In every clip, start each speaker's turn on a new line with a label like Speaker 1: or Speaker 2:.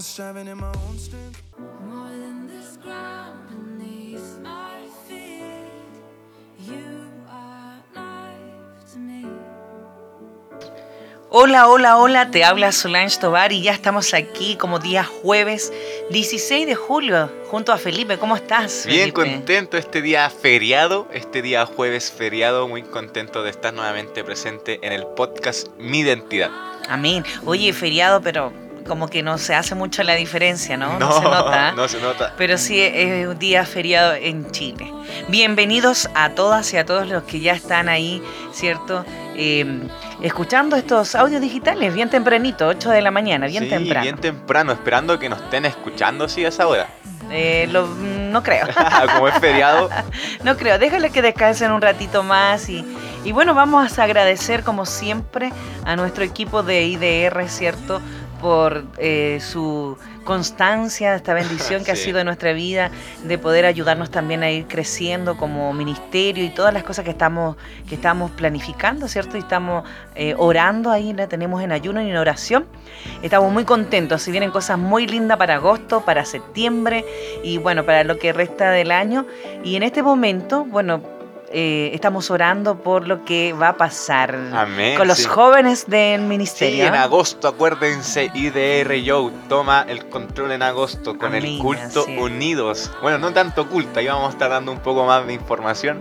Speaker 1: much driving in my own strength.
Speaker 2: More than this ground beneath my feet. You are life to me.
Speaker 3: Hola, hola, hola, te habla Solange Tobar y ya estamos aquí como día jueves 16 de julio junto a Felipe. ¿Cómo estás?
Speaker 4: Bien contento este día feriado, este día jueves feriado, muy contento de estar nuevamente presente en el podcast Mi Identidad.
Speaker 3: Amén. Oye, feriado, pero como que no se hace mucho la diferencia, ¿no? No, se nota.
Speaker 4: no se nota.
Speaker 3: Pero sí es un día feriado en Chile. Bienvenidos a todas y a todos los que ya están ahí, ¿cierto? Eh, escuchando estos audios digitales bien tempranito, 8 de la mañana, bien
Speaker 4: sí,
Speaker 3: temprano.
Speaker 4: bien temprano, esperando que nos estén escuchando sí a esa hora.
Speaker 3: Eh, lo- no creo.
Speaker 4: Como es feriado,
Speaker 3: No creo, déjale que descansen un ratito más y, y bueno, vamos a agradecer como siempre a nuestro equipo de IDR, ¿cierto? Por eh, su constancia, esta bendición que ha sido en nuestra vida, de poder ayudarnos también a ir creciendo como ministerio y todas las cosas que estamos, que estamos planificando, ¿cierto? Y estamos eh, orando ahí, la tenemos en ayuno y en oración. Estamos muy contentos, si vienen cosas muy lindas para agosto, para septiembre y bueno, para lo que resta del año. Y en este momento, bueno, eh, estamos orando por lo que va a pasar
Speaker 4: Amén,
Speaker 3: con los
Speaker 4: sí.
Speaker 3: jóvenes del
Speaker 4: sí,
Speaker 3: ministerio.
Speaker 4: en agosto, acuérdense, IDR Joe toma el control en agosto con
Speaker 3: Amén,
Speaker 4: el culto. Unidos. Bueno, no tanto culto, ahí vamos a estar dando un poco más de información.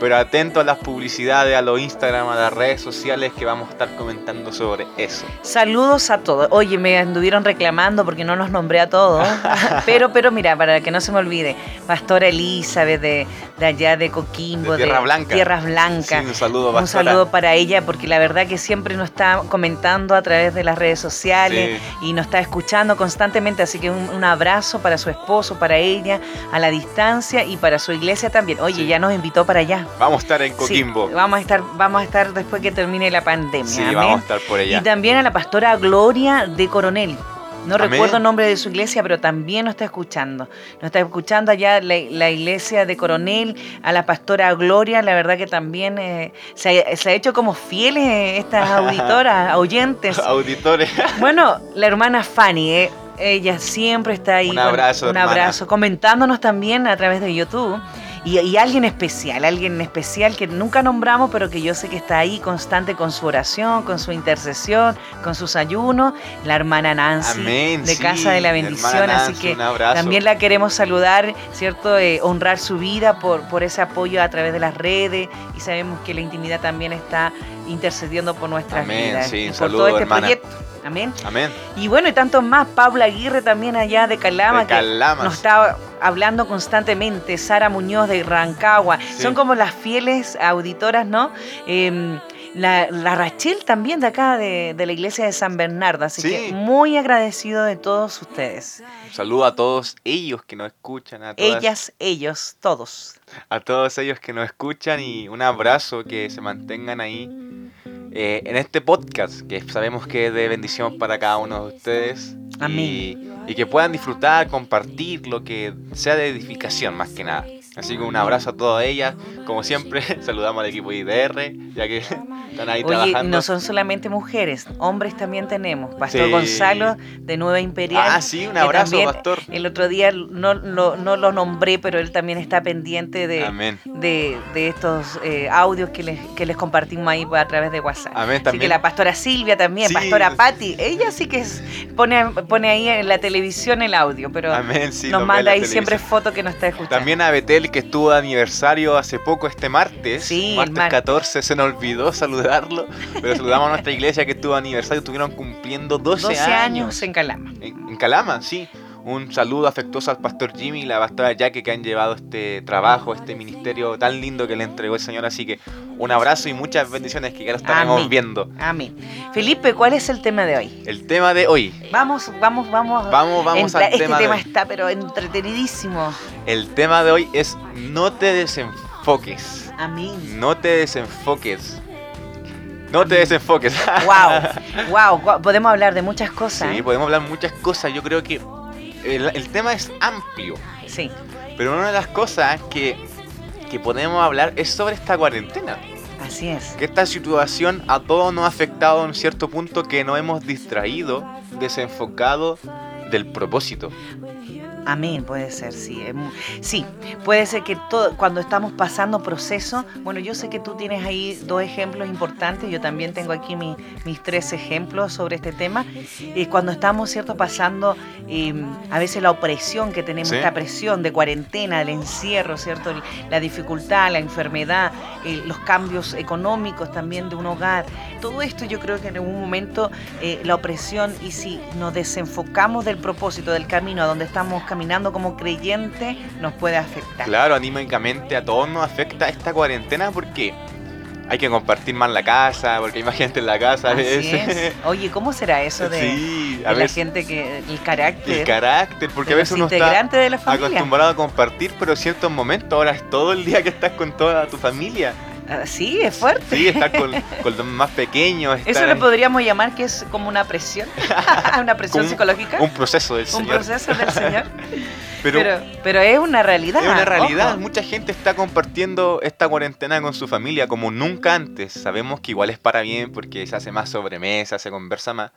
Speaker 4: Pero atento a las publicidades, a los Instagram, a las redes sociales que vamos a estar comentando sobre eso.
Speaker 3: Saludos a todos. Oye, me anduvieron reclamando porque no los nombré a todos. pero, pero mira, para que no se me olvide, Pastora Elizabeth de, de allá de Coquimbo,
Speaker 4: De Tierra Blanca.
Speaker 3: Tierras Blancas.
Speaker 4: Sí, un saludo,
Speaker 3: Un saludo para ella porque la verdad que siempre nos está comentando a través de las redes sociales y nos está escuchando constantemente, así que un, un abrazo para su esposo, para ella, a la distancia y para su iglesia también. Oye,
Speaker 4: Sí.
Speaker 3: ya nos invitó para allá.
Speaker 4: Vamos a estar en
Speaker 3: Sí,
Speaker 4: Coquimbo.
Speaker 3: vamos a estar, vamos a estar después que termine la pandemia.
Speaker 4: Sí,
Speaker 3: amén.
Speaker 4: vamos a estar por allá.
Speaker 3: Y también a la pastora Gloria de Coronel. No
Speaker 4: Amén.
Speaker 3: recuerdo el nombre de su iglesia, pero también nos está escuchando. Nos está escuchando allá la, la iglesia de Coronel, a la pastora Gloria. La verdad que también eh, se, ha, se ha hecho como fieles eh, estas auditoras, oyentes.
Speaker 4: Auditores.
Speaker 3: Bueno, la hermana Fanny, eh, ella siempre está ahí.
Speaker 4: Un
Speaker 3: con-
Speaker 4: abrazo,
Speaker 3: Un
Speaker 4: hermana.
Speaker 3: abrazo, comentándonos también a través de YouTube. Y, y alguien especial, alguien especial que nunca nombramos, pero que yo sé que está ahí constante con su oración, con su intercesión, con sus ayunos, la hermana Nancy
Speaker 4: Amén,
Speaker 3: de
Speaker 4: sí,
Speaker 3: Casa de la Bendición.
Speaker 4: Nancy,
Speaker 3: así que también la queremos saludar, ¿cierto? Eh, honrar su vida por, por ese apoyo a través de las redes y sabemos que la intimidad también está intercediendo por nuestras
Speaker 4: Amén,
Speaker 3: vidas
Speaker 4: sí,
Speaker 3: y por
Speaker 4: saludo,
Speaker 3: todo este
Speaker 4: hermana.
Speaker 3: proyecto. Amén.
Speaker 4: Amén.
Speaker 3: Y bueno, y tantos más. Paula Aguirre también allá de Calama,
Speaker 4: De
Speaker 3: que nos está hablando constantemente. Sara Muñoz de Rancagua.
Speaker 4: Sí.
Speaker 3: Son como las fieles auditoras, ¿no? Eh, la, la Rachel también de acá, de, de la iglesia de San Bernardo. Así
Speaker 4: Sí.
Speaker 3: que muy agradecido de todos ustedes.
Speaker 4: Un saludo a todos ellos que nos escuchan, a, todas-
Speaker 3: Ellas, ellos, todos.
Speaker 4: a todos ellos que nos escuchan y un abrazo, que se mantengan ahí eh, en este podcast, que sabemos que es de bendición para cada uno de ustedes.
Speaker 3: Amén.
Speaker 4: Y, y que puedan disfrutar, compartir lo que sea de edificación más que nada. Así que un abrazo a todas ellas. Como siempre, saludamos al equipo IDR, ya que están ahí
Speaker 3: Oye,
Speaker 4: trabajando.
Speaker 3: no son solamente mujeres, hombres también tenemos. Pastor
Speaker 4: Sí.
Speaker 3: Gonzalo de Nueva Imperial.
Speaker 4: Ah, sí, un abrazo, pastor.
Speaker 3: El otro día no, lo- no lo nombré, pero él también está pendiente de,
Speaker 4: Amén.
Speaker 3: de, de estos eh, audios que les, que les compartimos ahí a través de WhatsApp.
Speaker 4: Amén,
Speaker 3: Así que la pastora Silvia también,
Speaker 4: Sí.
Speaker 3: pastora Patti, ella sí que es- pone, pone ahí en la televisión el audio, pero
Speaker 4: Amén, sí,
Speaker 3: nos manda ahí siempre fotos que nos está escuchando.
Speaker 4: También a Betel que estuvo de aniversario hace poco este martes.
Speaker 3: Sí,
Speaker 4: martes
Speaker 3: mar-
Speaker 4: 14, se nos olvidó saludarlo. Pero saludamos a nuestra iglesia que estuvo de aniversario. Estuvieron cumpliendo 12,
Speaker 3: 12 años
Speaker 4: años.
Speaker 3: en Calama.
Speaker 4: En, en Calama, sí. Un saludo afectuoso al pastor Jimmy y la pastora Jackie que han llevado este trabajo, este ministerio tan lindo que le entregó el Señor. Así que un abrazo y muchas bendiciones que ya lo estaremos
Speaker 3: Amén.
Speaker 4: viendo.
Speaker 3: Amén. Felipe, ¿cuál es el tema de hoy?
Speaker 4: El tema de hoy.
Speaker 3: Vamos, vamos, vamos.
Speaker 4: Vamos, vamos al
Speaker 3: este
Speaker 4: tema de
Speaker 3: tema
Speaker 4: hoy.
Speaker 3: está pero entretenidísimo.
Speaker 4: El tema de hoy es no te desenfoques.
Speaker 3: Amén.
Speaker 4: No te desenfoques. No te desenfoques.
Speaker 3: Wow, wow, podemos hablar de muchas cosas.
Speaker 4: Sí,
Speaker 3: ¿eh?
Speaker 4: podemos hablar muchas cosas. Yo creo que el, el tema es amplio.
Speaker 3: Sí,
Speaker 4: Pero una de las cosas que, que podemos hablar es sobre esta cuarentena.
Speaker 3: así es.
Speaker 4: Que esta situación a todos nos ha afectado en cierto punto que nos hemos distraído, desenfocado del propósito.
Speaker 3: Amén, puede ser, sí. Sí, puede ser que todo, cuando estamos pasando procesos, bueno, yo sé que tú tienes ahí dos ejemplos importantes, yo también tengo aquí mi- mis tres ejemplos sobre este tema. Y cuando estamos, ¿cierto?, pasando eh, a veces la opresión que tenemos,
Speaker 4: Sí.
Speaker 3: esta presión de cuarentena, el encierro, ¿cierto?, la dificultad, la enfermedad, eh, los cambios económicos también de un hogar, todo esto yo creo que en algún momento eh, la opresión y si nos desenfocamos del propósito, del camino a donde estamos caminando como creyentes, nos puede afectar.
Speaker 4: Claro, anímicamente a todos nos afecta esta cuarentena porque hay que compartir más la casa, porque hay más gente en la casa a veces.
Speaker 3: es. Oye, ¿cómo será eso de,
Speaker 4: sí,
Speaker 3: de
Speaker 4: a
Speaker 3: la gente que el carácter,
Speaker 4: el carácter, porque a veces uno está
Speaker 3: de la
Speaker 4: acostumbrado a compartir, pero en ciertos momentos ahora es todo el día que estás con toda tu familia.
Speaker 3: Ah, sí, es fuerte.
Speaker 4: Sí, estar con, con los más pequeños.
Speaker 3: Eso
Speaker 4: en-
Speaker 3: podríamos llamar que es como una presión, una presión
Speaker 4: un-
Speaker 3: psicológica,
Speaker 4: Un proceso del
Speaker 3: un
Speaker 4: Señor.
Speaker 3: proceso del Señor.
Speaker 4: pero,
Speaker 3: Pero, pero es una realidad.
Speaker 4: es una realidad.
Speaker 3: ojo.
Speaker 4: Mucha gente está compartiendo esta cuarentena con su familia como nunca antes. Sabemos que igual es para bien porque se hace más sobremesa, se conversa más.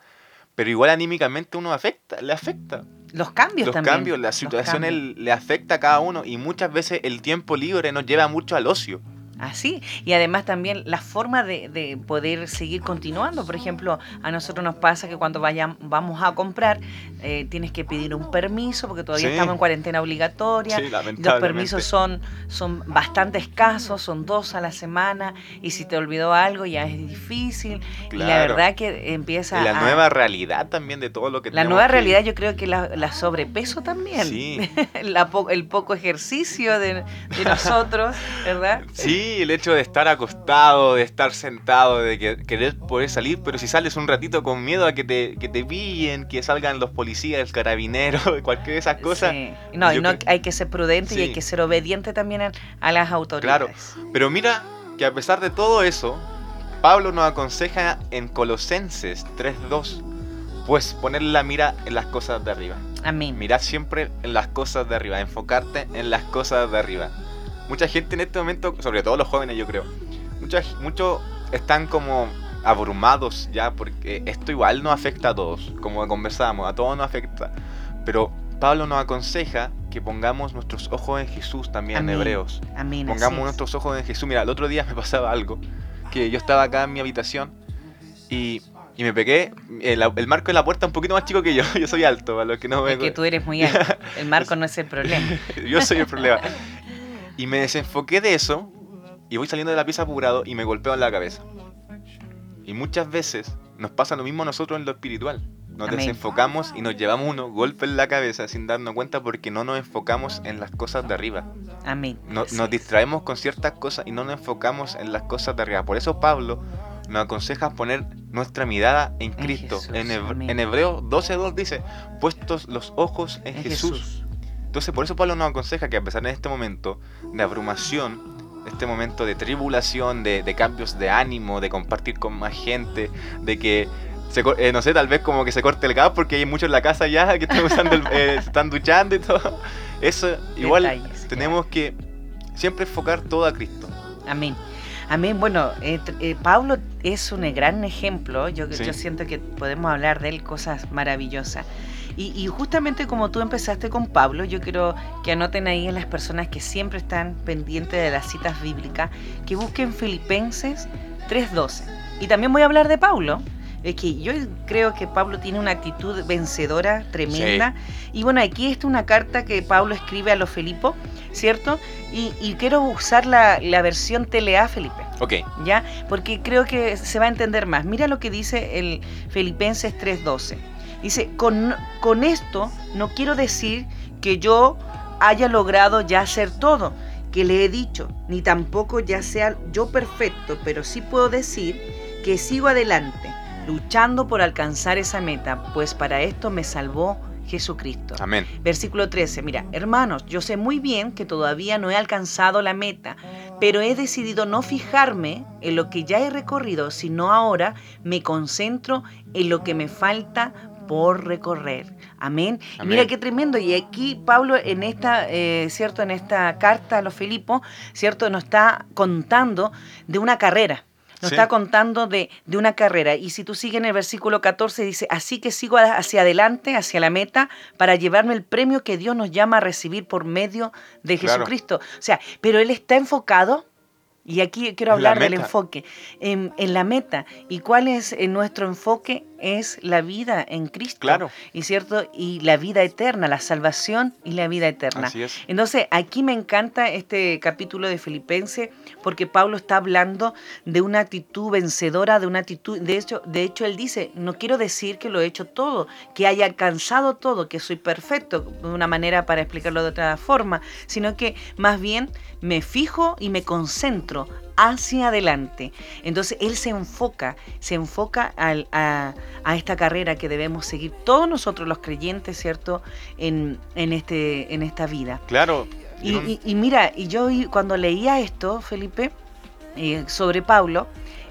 Speaker 4: Pero igual anímicamente uno afecta, le afecta.
Speaker 3: Los cambios
Speaker 4: Los
Speaker 3: también.
Speaker 4: cambios, la
Speaker 3: los
Speaker 4: situación
Speaker 3: cambios.
Speaker 4: le afecta a cada uno y muchas veces el tiempo libre nos lleva mucho al ocio.
Speaker 3: Así, y además también la forma de, de poder seguir continuando. Por ejemplo, a nosotros nos pasa que cuando vayan, vamos a comprar, eh, tienes que pedir un permiso porque todavía
Speaker 4: Sí.
Speaker 3: estamos en cuarentena obligatoria.
Speaker 4: Sí,
Speaker 3: Los permisos son, son bastante escasos, son dos a la semana, y si te olvidó algo ya es difícil. Y la
Speaker 4: Claro.
Speaker 3: verdad que empieza
Speaker 4: Y la
Speaker 3: a-
Speaker 4: nueva realidad también de todo lo que
Speaker 3: La nueva
Speaker 4: que-
Speaker 3: realidad yo creo que la, la sobrepeso también.
Speaker 4: Sí.
Speaker 3: La po- el poco ejercicio de, de nosotros, ¿verdad?
Speaker 4: Sí, el hecho de estar acostado, de estar sentado, de que, querer poder salir, pero si sales un ratito con miedo a que te, que te pillen, que salgan los policías, el carabinero, cualquier de esas cosas.
Speaker 3: Sí. No, y hay que ser prudente y hay que ser obediente también a, a las autoridades.
Speaker 4: Pero mira que a pesar de todo eso, Pablo nos aconseja en Colosenses 3.2, pues poner la mira en las cosas de arriba.
Speaker 3: Amén.
Speaker 4: Mirad siempre en las cosas de arriba, enfocarte en las cosas de arriba. Mucha gente en este momento, sobre todo los jóvenes yo creo, muchos muchos están como abrumados ya porque esto igual nos afecta a todos, como conversábamos, a todos nos afecta. Pero Pablo nos aconseja que pongamos nuestros ojos en Jesús también
Speaker 3: Amén.
Speaker 4: en Hebreos.
Speaker 3: Amén.
Speaker 4: Pongamos
Speaker 3: es.
Speaker 4: nuestros ojos en Jesús. Mira, el otro día me pasaba algo, que yo estaba acá en mi habitación y, y me pegué, el, el marco de la puerta un poquito más chico que yo, yo soy alto, a los que no me...
Speaker 3: Es que tú eres muy alto. El marco no es el problema.
Speaker 4: Yo soy el problema. Y me desenfoqué de eso y voy saliendo de la pieza apurado y me golpeo en la cabeza. Y muchas veces nos pasa lo mismo a nosotros en lo espiritual. Nos
Speaker 3: Amén.
Speaker 4: desenfocamos y nos llevamos unos golpes en la cabeza sin darnos cuenta porque no nos enfocamos en las cosas de arriba.
Speaker 3: Amén.
Speaker 4: No- nos distraemos con ciertas cosas y no nos enfocamos en las cosas de arriba. Por eso Pablo nos aconseja poner nuestra mirada en Cristo.
Speaker 3: Jesús,
Speaker 4: en, Heb-
Speaker 3: amén.
Speaker 4: en Hebreos 12.2 dice, puestos los ojos en,
Speaker 3: En
Speaker 4: Jesús.
Speaker 3: Jesús.
Speaker 4: Entonces por eso Pablo nos aconseja que a pesar de este momento de abrumación, este momento de tribulación, de, de cambios de ánimo, de compartir con más gente, de que, se, eh, no sé, tal vez como que se corte el gas porque hay muchos en la casa ya que están, usando el- eh, se están duchando y todo. Eso igual
Speaker 3: Detalles,
Speaker 4: tenemos que siempre enfocar todo a Cristo.
Speaker 3: Amén. Amén. Bueno, eh, eh, Pablo es un gran ejemplo. Yo,
Speaker 4: Sí.
Speaker 3: yo siento que podemos hablar de él cosas maravillosas. Y, y justamente como tú empezaste con Pablo, yo quiero que anoten ahí en las personas que siempre están pendientes de las citas bíblicas, que busquen Filipenses 3.12. Y también voy a hablar de Pablo. Es que yo creo que Pablo tiene una actitud vencedora tremenda. Y bueno, aquí está una carta que Pablo escribe a los Filipos, ¿cierto? Y, y quiero usar la, la versión TLA, Felipe.
Speaker 4: Ok,
Speaker 3: ¿ya? Porque creo que se va a entender más. Mira lo que dice el Filipenses 3:12. Dice, con, con esto no quiero decir que yo haya logrado ya hacer todo que le he dicho, ni tampoco ya sea yo perfecto, pero sí puedo decir que sigo adelante, luchando por alcanzar esa meta, pues para esto me salvó Jesucristo.
Speaker 4: amén.
Speaker 3: Versículo 13, mira, hermanos, yo sé muy bien que todavía no he alcanzado la meta, pero he decidido no fijarme en lo que ya he recorrido, sino ahora me concentro en lo que me falta por recorrer. Amén. Mira qué tremendo. Y aquí Pablo en esta, eh, cierto, en esta carta a los Filipos, cierto, nos está contando de una carrera. Nos
Speaker 4: Sí.
Speaker 3: está contando de, de una carrera. Y si tú sigues en el versículo 14, dice, así que sigo hacia adelante, hacia la meta, para llevarme el premio que Dios nos llama a recibir por medio de
Speaker 4: Claro.
Speaker 3: Jesucristo. O sea, pero Él está enfocado. Y aquí quiero hablar del enfoque, en, en la meta. ¿Y cuál es eh, nuestro enfoque? Es la vida en Cristo.
Speaker 4: Claro.
Speaker 3: ¿Y cierto? Y la vida eterna, la salvación y la vida eterna.
Speaker 4: Así es.
Speaker 3: Entonces, aquí me encanta este capítulo de Filipenses porque Pablo está hablando de una actitud vencedora, de una actitud, de hecho, de hecho él dice, no quiero decir que lo he hecho todo, que haya alcanzado todo, que soy perfecto, de una manera para explicarlo de otra forma, sino que más bien me fijo y me concentro hacia adelante. Entonces él se enfoca, se enfoca al- a, a esta carrera que debemos seguir todos nosotros los creyentes, ¿cierto? En, en, este, en esta vida.
Speaker 4: Claro.
Speaker 3: Y, mira, y yo cuando leía esto, Felipe, eh, sobre Pablo,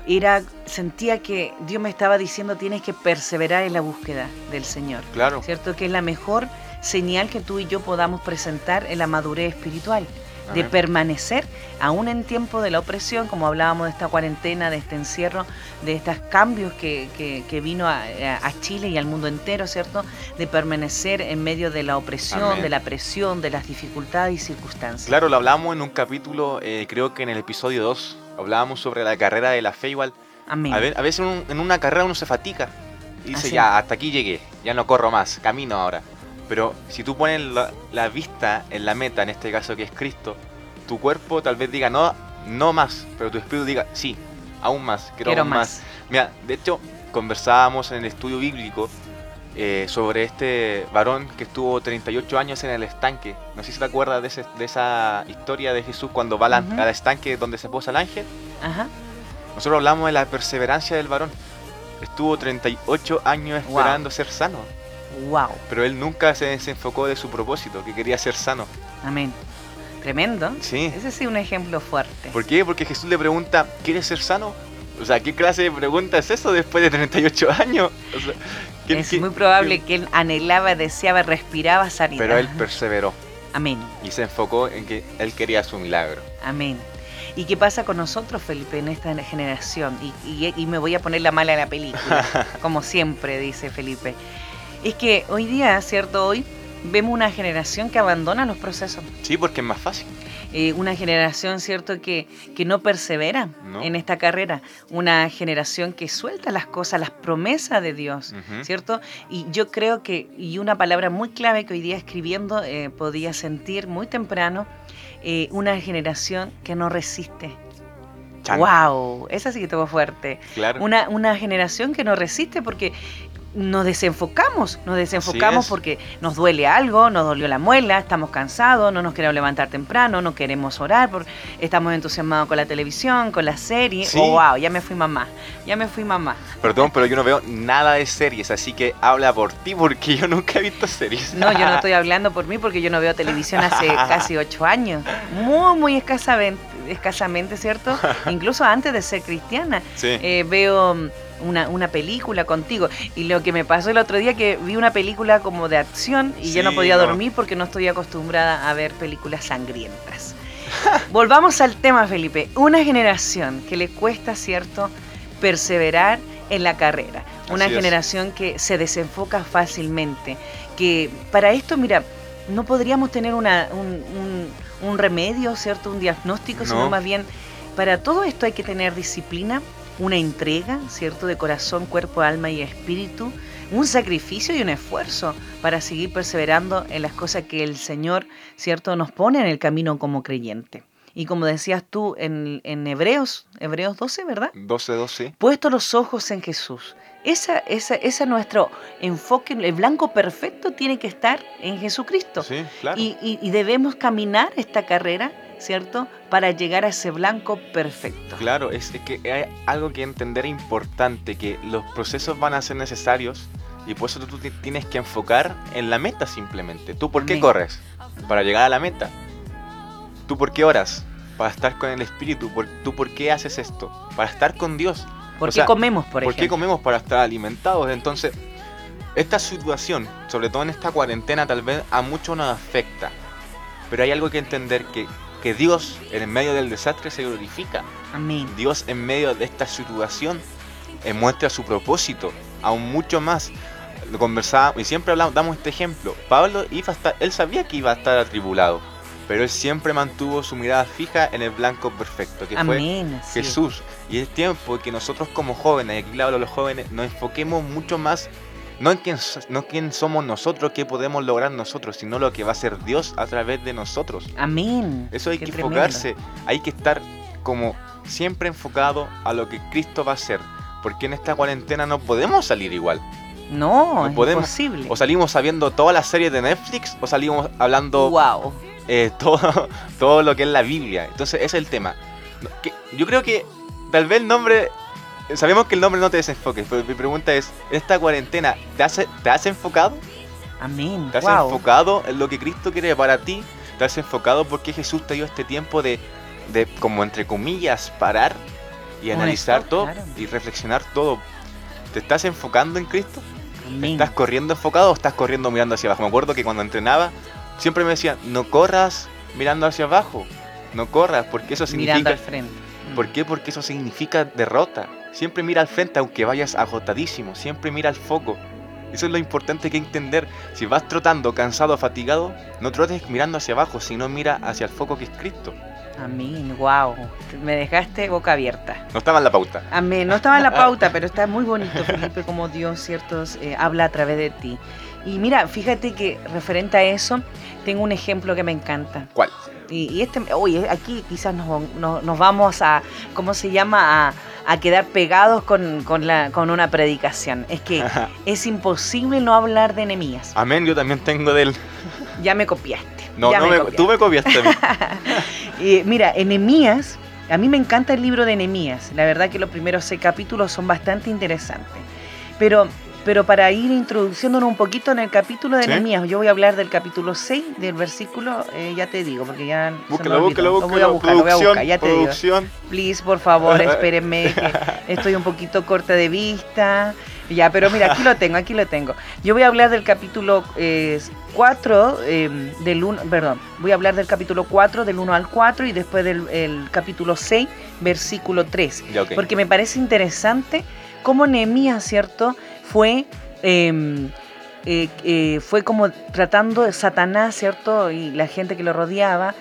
Speaker 3: era, sentía que Dios me estaba diciendo tienes que perseverar en la búsqueda del Señor.
Speaker 4: claro.
Speaker 3: ¿Cierto? Que es la mejor señal que tú y yo podamos presentar en la madurez espiritual. De permanecer aún en tiempo de la opresión, como hablábamos de esta cuarentena, de este encierro, de estos cambios que, que- que vino a, a Chile y al mundo entero, ¿cierto? De permanecer en medio de la opresión,
Speaker 4: Amén.
Speaker 3: de la presión, de las dificultades y circunstancias.
Speaker 4: Claro, lo hablamos en un capítulo, eh, creo que en el episodio 2, hablábamos sobre la carrera de la fe igual.
Speaker 3: Amén.
Speaker 4: A, ver, a veces en, un- en una carrera uno se fatiga y dice,
Speaker 3: Así.
Speaker 4: ya, hasta aquí llegué, ya no corro más, camino ahora. Pero si tú pones la, la vista en la meta, en este caso que es Cristo, tu cuerpo tal vez diga, no, no más, pero tu espíritu diga, sí, aún más, quiero,
Speaker 3: Quiero
Speaker 4: aún
Speaker 3: más.
Speaker 4: más. Mira, de hecho, conversábamos en el estudio bíblico eh, sobre este varón que estuvo 38 años en el estanque. No sé si te acuerdas de, ese- de esa historia de Jesús cuando va al,
Speaker 3: Ujú.
Speaker 4: al estanque donde se posa el ángel.
Speaker 3: Ajá.
Speaker 4: Nosotros hablamos de la perseverancia del varón. Estuvo 38 años
Speaker 3: Wow.
Speaker 4: esperando ser sano,
Speaker 3: Wow.
Speaker 4: pero él nunca se desenfocó de su propósito, que quería ser sano.
Speaker 3: Amén. Tremendo.
Speaker 4: Sí.
Speaker 3: Ese sí es un ejemplo fuerte.
Speaker 4: ¿Por qué? Porque Jesús le pregunta, ¿quieres ser sano? O sea, ¿qué clase de pregunta es eso después de 38 años? O sea, ¿quién-
Speaker 3: Es
Speaker 4: quién-
Speaker 3: muy probable
Speaker 4: quién-
Speaker 3: que él anhelaba, deseaba, respiraba sanidad.
Speaker 4: Pero él perseveró
Speaker 3: Amén.
Speaker 4: y se enfocó en que él quería su milagro.
Speaker 3: Amén. ¿Y qué pasa con nosotros, Felipe, en esta generación? Y, y- y me voy a poner la mala en la película, como siempre, dice Felipe. Es que hoy día, ¿cierto? Hoy vemos una generación que abandona los procesos.
Speaker 4: Sí, porque es más fácil.
Speaker 3: Eh, una generación, ¿cierto?, que, que no persevera
Speaker 4: No.
Speaker 3: en esta carrera. Una generación que suelta las cosas, las promesas de Dios. ¿cierto? Y yo creo que, y una palabra muy clave que hoy día escribiendo eh, podía sentir muy temprano, eh, una generación que no resiste.
Speaker 4: Chan.
Speaker 3: ¡Wow! Esa sí que estuvo fuerte.
Speaker 4: Claro.
Speaker 3: Una, una generación que no resiste porque nos desenfocamos, nos desenfocamos
Speaker 4: es.
Speaker 3: porque nos duele algo, nos dolió la muela, estamos cansados, no nos queremos levantar temprano, no queremos orar, porque estamos entusiasmados con la televisión, con la serie.
Speaker 4: Sí.
Speaker 3: Oh, wow, ya me fui mamá, ya me fui mamá.
Speaker 4: Perdón, pero yo no veo nada de series, así que habla por ti porque yo nunca he visto series.
Speaker 3: No, yo no estoy hablando por mí porque yo no veo televisión hace casi ocho años. Muy, muy escasamente, escasamente ¿cierto? Incluso antes de ser cristiana.
Speaker 4: Sí.
Speaker 3: eh, veo una, una película contigo. Y lo que me pasó el otro día que vi una película como de acción y ya no
Speaker 4: Sí,
Speaker 3: podía
Speaker 4: no.
Speaker 3: dormir porque no estoy acostumbrada a ver películas sangrientas. Volvamos al tema, Felipe. Una generación que le cuesta, ¿cierto?, perseverar en la carrera. Una
Speaker 4: Así es.
Speaker 3: generación que se desenfoca fácilmente. Que para esto, mira, no podríamos tener una- un, un- un remedio, ¿cierto? Un diagnóstico, sino
Speaker 4: No.
Speaker 3: más bien, para todo esto hay que tener disciplina, una entrega, ¿cierto? De corazón, cuerpo, alma y espíritu, un sacrificio y un esfuerzo para seguir perseverando en las cosas que el Señor, ¿cierto? Nos pone en el camino como creyente. Y como decías tú en, en Hebreos, Hebreos 12, ¿verdad?
Speaker 4: 12-12.
Speaker 3: Puesto los ojos en Jesús. Esa, esa, esa nuestro enfoque, el blanco perfecto tiene que estar en Jesucristo.
Speaker 4: Sí, claro.
Speaker 3: Y, y- y debemos caminar esta carrera, ¿cierto? Para llegar a ese blanco perfecto.
Speaker 4: Claro, es, es que hay algo que entender importante, que los procesos van a ser necesarios y por eso tú te tienes que enfocar en la meta simplemente. ¿Tú por qué
Speaker 3: Amén.
Speaker 4: corres? Para llegar a la meta. ¿Tú por qué oras? Para estar con el Espíritu. ¿Por- ¿Tú por qué haces esto? Para estar con Dios.
Speaker 3: ¿Por
Speaker 4: O
Speaker 3: qué
Speaker 4: sea,
Speaker 3: comemos, por,
Speaker 4: ¿Por qué comemos? Para estar alimentados. Entonces, esta situación, sobre todo en esta cuarentena, tal vez a muchos nos afecta. Pero hay algo que entender que que Dios en el medio del desastre se glorifica.
Speaker 3: Amén.
Speaker 4: Dios en medio de esta situación eh, muestra su propósito, aún mucho más. Lo conversábamos y siempre hablamos, damos este ejemplo. Pablo iba a estar, él sabía que iba a estar atribulado, pero él siempre mantuvo su mirada fija en el blanco perfecto, que fue
Speaker 3: Amén. es.
Speaker 4: Jesús. Y es tiempo que nosotros como jóvenes, y aquí le hablo a los jóvenes, nos enfoquemos mucho más, no en quién, no quién somos nosotros, qué podemos lograr nosotros, sino lo que va a hacer Dios a través de nosotros.
Speaker 3: Amén.
Speaker 4: Eso hay
Speaker 3: Qué
Speaker 4: que
Speaker 3: tremendo.
Speaker 4: enfocarse, hay que estar como siempre enfocado a lo que Cristo va a hacer. Porque en esta cuarentena no podemos salir igual.
Speaker 3: No,
Speaker 4: No
Speaker 3: es imposible.
Speaker 4: O salimos sabiendo todas las series de Netflix o salimos hablando
Speaker 3: wow.
Speaker 4: eh, todo, todo lo que es la Biblia. Entonces ese es el tema. Que- Yo creo que tal vez el nombre... Sabemos que el nombre no te desenfoque, pero mi pregunta es, ¿en esta cuarentena te has, te has enfocado?
Speaker 3: Amén.
Speaker 4: ¿Te has
Speaker 3: wow.
Speaker 4: enfocado en lo que Cristo quiere para ti? ¿Te has enfocado porque Jesús te dio este tiempo de, de como entre comillas, parar y analizar todo
Speaker 3: claro.
Speaker 4: y reflexionar todo? ¿Te estás enfocando en Cristo?
Speaker 3: Amén.
Speaker 4: ¿Estás corriendo enfocado o estás corriendo mirando hacia abajo? Me acuerdo que cuando entrenaba siempre me decían, no corras mirando hacia abajo, no corras porque eso
Speaker 3: Mirando
Speaker 4: significa...
Speaker 3: al frente.
Speaker 4: ¿Por qué? Porque eso significa derrota. Siempre mira al frente aunque vayas agotadísimo, siempre mira al foco. Eso es lo importante que entender. Si vas trotando, cansado, fatigado, no trotes mirando hacia abajo, sino mira hacia el foco que es Cristo.
Speaker 3: Amén. Wow. Me dejaste boca abierta.
Speaker 4: No estaba en la pauta.
Speaker 3: Amén. No estaba en la pauta, pero está muy bonito, Felipe, como Dios, ciertos, eh, habla a través de ti. Y mira, fíjate que referente a eso, tengo un ejemplo que me encanta.
Speaker 4: ¿Cuál?
Speaker 3: Y, y este, oye, aquí quizás nos, nos- nos vamos a, ¿cómo se llama? A, a quedar pegados con, con, la, con una predicación. Es que es imposible no hablar de enemías.
Speaker 4: Amén, yo también tengo del...
Speaker 3: Ya me copiaste.
Speaker 4: No, no me-
Speaker 3: copiaste.
Speaker 4: tú me copiaste a mí.
Speaker 3: Eh, mira, Enemías, a mí me encanta el libro de Enemías. La verdad que los primeros seis capítulos son bastante interesantes. Pero, pero para ir introduciéndonos un poquito en el capítulo de
Speaker 4: ¿Sí?
Speaker 3: Yo voy a hablar del capítulo 6 del versículo, eh, ya te digo, porque ya...
Speaker 4: Búscalo, búscalo,
Speaker 3: Lo voy a
Speaker 4: búscalo.
Speaker 3: buscar, voy a
Speaker 4: Producción,
Speaker 3: buscar, ya te digo.
Speaker 4: producción.
Speaker 3: Please, por favor, espérenme, que estoy un poquito corta de vista. Ya, pero mira, aquí lo tengo, aquí lo tengo. Yo voy a hablar del capítulo 4, del 1, perdón, voy a hablar del capítulo 4, del 1 al 4 y después del el capítulo 6, versículo 3.
Speaker 4: Ya, ok.
Speaker 3: Porque me parece interesante cómo Nehemías, ¿cierto? Fue, eh, eh, eh, fue como tratando Satanás, ¿cierto? Y la gente que lo rodeaba,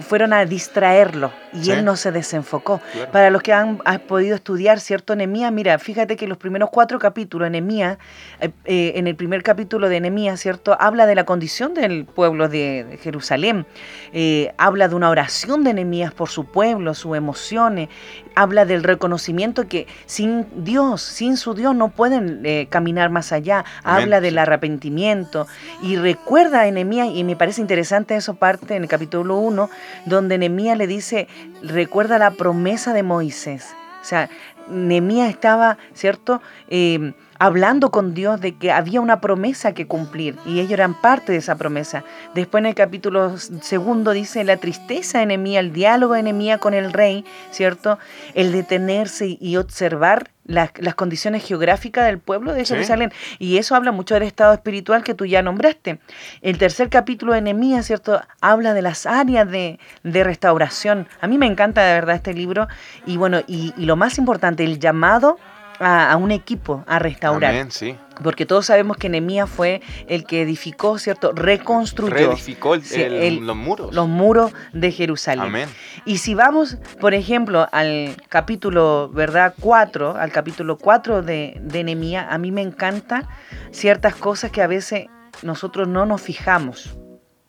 Speaker 3: fueron a distraerlo y
Speaker 4: Sí.
Speaker 3: él no se desenfocó.
Speaker 4: Claro.
Speaker 3: Para los que han, han podido estudiar, ¿cierto? Nehemías, mira, fíjate que los primeros cuatro capítulos, Nehemías, eh, eh, en el primer capítulo de Nehemías, ¿cierto? Habla de la condición del pueblo de, Jerusalén, eh, habla de una oración de Nehemías por su pueblo, sus emociones, habla del reconocimiento que sin Dios, sin su Dios no pueden caminar más allá,
Speaker 4: Amén,
Speaker 3: habla del arrepentimiento y recuerda a Nehemías, y me parece interesante eso parte en el capítulo 1, donde Nehemías le dice, recuerda la promesa de Moisés. O sea, Nehemías estaba, ¿cierto? Eh, hablando con Dios de que había una promesa que cumplir y ellos eran parte de esa promesa. Después en el capítulo segundo dice la tristeza de Nehemías, el diálogo de Nehemías con el rey, ¿cierto? El detenerse y observar las, las condiciones geográficas del pueblo de
Speaker 4: Sí.
Speaker 3: Jerusalén. Y eso habla mucho del estado espiritual que tú ya nombraste. El tercer capítulo de ¿cierto? Habla de las áreas de, de restauración. A mí me encanta de verdad este libro. Y bueno, y, y lo más importante, el llamado a, a un equipo a restaurar.
Speaker 4: Amén, sí.
Speaker 3: Porque todos sabemos que Nehemías fue el que edificó, ¿cierto? Reconstruyó
Speaker 4: Reedificó el-
Speaker 3: Sí,
Speaker 4: el-
Speaker 3: el-
Speaker 4: los muros.
Speaker 3: los muros de Jerusalén.
Speaker 4: Amén.
Speaker 3: Y si vamos, por ejemplo, al capítulo, ¿verdad? 4, al capítulo 4 de, de Nehemías, a mí me encanta ciertas cosas que a veces nosotros no nos fijamos.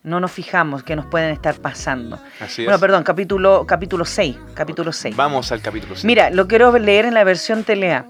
Speaker 3: No nos fijamos que nos pueden estar pasando.
Speaker 4: Así es.
Speaker 3: Bueno, perdón, capítulo, capítulo 6. Capítulo 6.
Speaker 4: Vamos al capítulo 5.
Speaker 3: Mira, lo quiero leer en la versión Telea.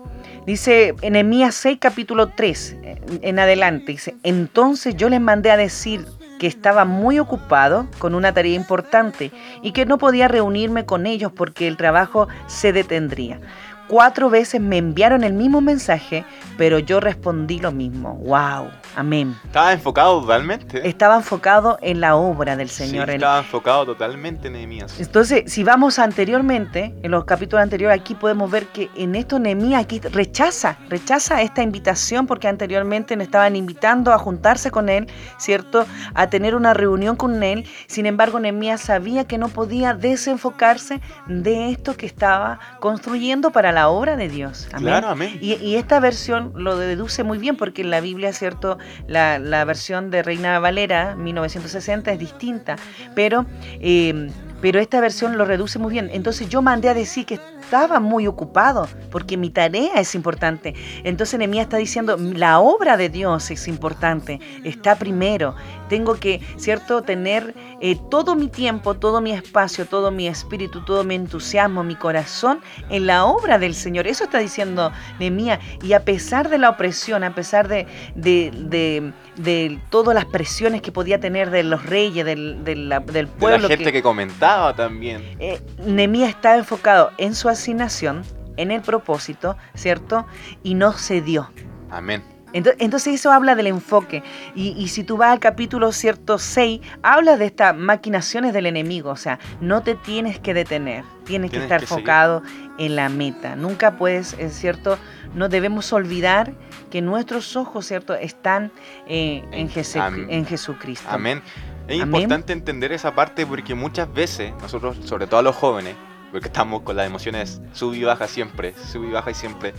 Speaker 3: Dice en Nehemías 6, capítulo 3, en adelante, dice, entonces yo les mandé a decir que estaba muy ocupado con una tarea importante y que no podía reunirme con ellos porque el trabajo se detendría. Cuatro veces me enviaron el mismo mensaje, pero yo respondí lo mismo. ¡Wow! Amén.
Speaker 4: Estaba enfocado totalmente.
Speaker 3: Estaba enfocado en la obra del
Speaker 4: Sí,
Speaker 3: Señor. en-
Speaker 4: estaba enfocado totalmente en Nehemías.
Speaker 3: Entonces, si vamos anteriormente, en los capítulos anteriores, aquí podemos ver que en esto Nehemías aquí rechaza, rechaza esta invitación porque anteriormente le estaban invitando a juntarse con él, ¿cierto? A tener una reunión con él. Sin embargo, Nehemías sabía que no podía desenfocarse de esto que estaba construyendo para la obra de Dios. Amén.
Speaker 4: Claro, amén.
Speaker 3: Y, y esta versión lo deduce muy bien porque en la Biblia, ¿cierto? La, la versión de Reina Valera, 1960, es distinta, pero, eh, pero esta versión lo reduce muy bien. Entonces yo mandé a decir que estaba muy ocupado porque mi tarea es importante. Entonces Nehemías está diciendo, la obra de Dios es importante, está primero. Tengo que, ¿cierto?, tener eh, todo mi tiempo, todo mi espacio, todo mi espíritu, todo mi entusiasmo, mi corazón en la obra del Señor. Eso está diciendo Nehemías. Y a pesar de la opresión, a pesar de, de, de- de todas las presiones que podía tener de los reyes, del, de del
Speaker 4: De
Speaker 3: pueblo,
Speaker 4: la gente que, comentaba también.
Speaker 3: eh, Nehemías estaba enfocado en su asignación, en el propósito, ¿cierto? Y no cedió.
Speaker 4: Amén.
Speaker 3: Ento- Entonces eso habla del enfoque. Y, y si tú vas al capítulo cierto 6, habla de estas maquinaciones del enemigo. O sea, no te tienes que detener. Tienes, que
Speaker 4: Tienes
Speaker 3: estar
Speaker 4: que
Speaker 3: enfocado en la meta. Nunca puedes, es cierto, no debemos olvidar que nuestros ojos, ¿cierto?, están eh, en,
Speaker 4: En-
Speaker 3: Jesu-
Speaker 4: am-
Speaker 3: en Jesucristo.
Speaker 4: Amén. Es
Speaker 3: Amén.
Speaker 4: importante entender esa parte porque muchas veces nosotros, sobre todo los jóvenes, porque estamos con las emociones sub y baja siempre, sub y baja y siempre,